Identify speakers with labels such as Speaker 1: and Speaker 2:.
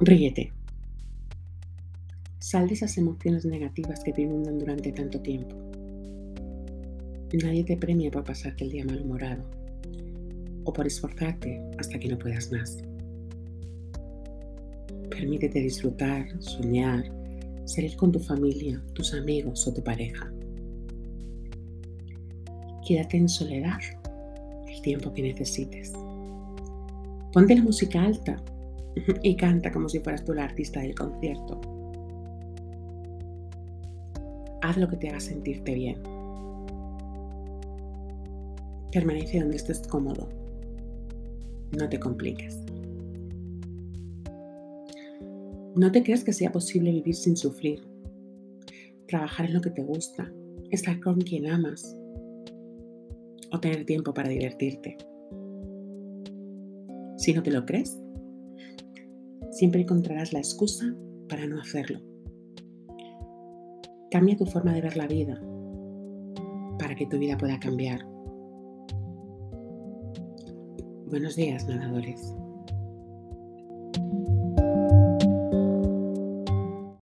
Speaker 1: Ríete. Sal de esas emociones negativas que te inundan durante tanto tiempo. Nadie te premia por pasarte el día malhumorado o por esforzarte hasta que no puedas más. Permítete disfrutar, soñar, salir con tu familia, tus amigos o tu pareja. Quédate en soledad el tiempo que necesites. Ponte la música alta y canta como si fueras tú la artista del concierto. Haz lo que te haga sentirte bien. Permanece donde estés cómodo. No te compliques. No te creas que sea posible vivir sin sufrir. Trabajar en lo que te gusta, estar con quien amas o tener tiempo para divertirte. Si no te lo crees, siempre encontrarás la excusa para no hacerlo. Cambia tu forma de ver la vida para que tu vida pueda cambiar. Buenos días, nadadores.